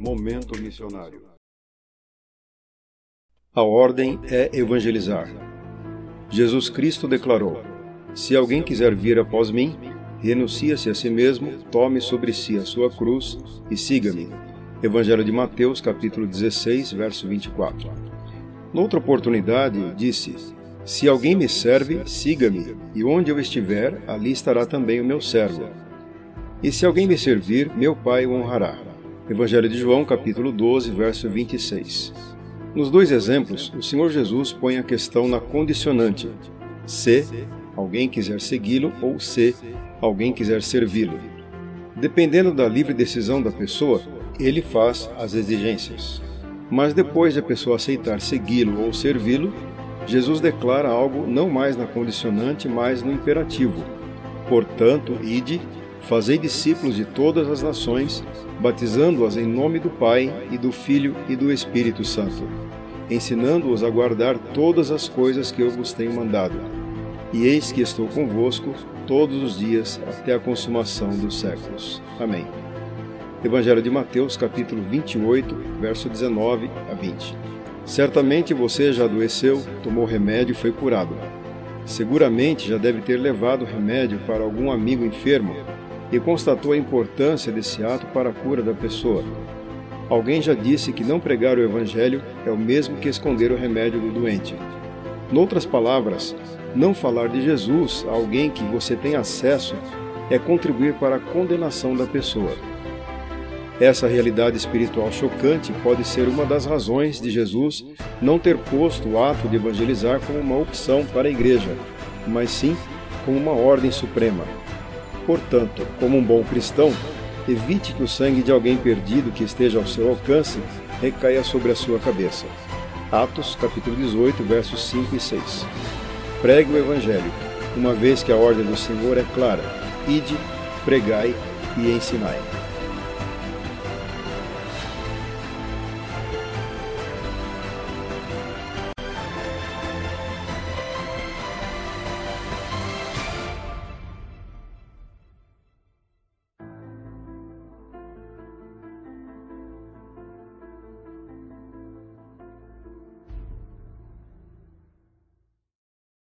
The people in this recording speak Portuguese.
Momento Missionário. A ordem é evangelizar. Jesus Cristo declarou: Se alguém quiser vir após mim, renuncie-se a si mesmo, tome sobre si a sua cruz e siga-me. Evangelho de Mateus, capítulo 16, verso 24. Noutra oportunidade, disse: Se alguém me serve, siga-me, e onde eu estiver, ali estará também o meu servo. E se alguém me servir, meu Pai o honrará. Evangelho de João, capítulo 12, verso 26. Nos dois exemplos, o Senhor Jesus põe a questão na condicionante: se alguém quiser segui-lo ou se alguém quiser servi-lo. Dependendo da livre decisão da pessoa, ele faz as exigências. Mas depois de a pessoa aceitar segui-lo ou servi-lo, Jesus declara algo não mais na condicionante, mas no imperativo. Portanto, ide, fazei discípulos de todas as nações, batizando-as em nome do Pai e do Filho e do Espírito Santo, ensinando-os a guardar todas as coisas que eu vos tenho mandado. E eis que estou convosco todos os dias até a consumação dos séculos. Amém. Evangelho de Mateus, capítulo 28, verso 19 a 20. Certamente você já adoeceu, tomou remédio e foi curado. Seguramente já deve ter levado remédio para algum amigo enfermo e constatou a importância desse ato para a cura da pessoa. Alguém já disse que não pregar o Evangelho é o mesmo que esconder o remédio do doente. Noutras palavras, não falar de Jesus a alguém que você tem acesso é contribuir para a condenação da pessoa. Essa realidade espiritual chocante pode ser uma das razões de Jesus não ter posto o ato de evangelizar como uma opção para a igreja, mas sim como uma ordem suprema. Portanto, como um bom cristão, evite que o sangue de alguém perdido que esteja ao seu alcance recaia sobre a sua cabeça. Atos capítulo 18, versos 5 e 6 pregue o Evangelho, uma vez que a ordem do Senhor é clara: ide, pregai e ensinai.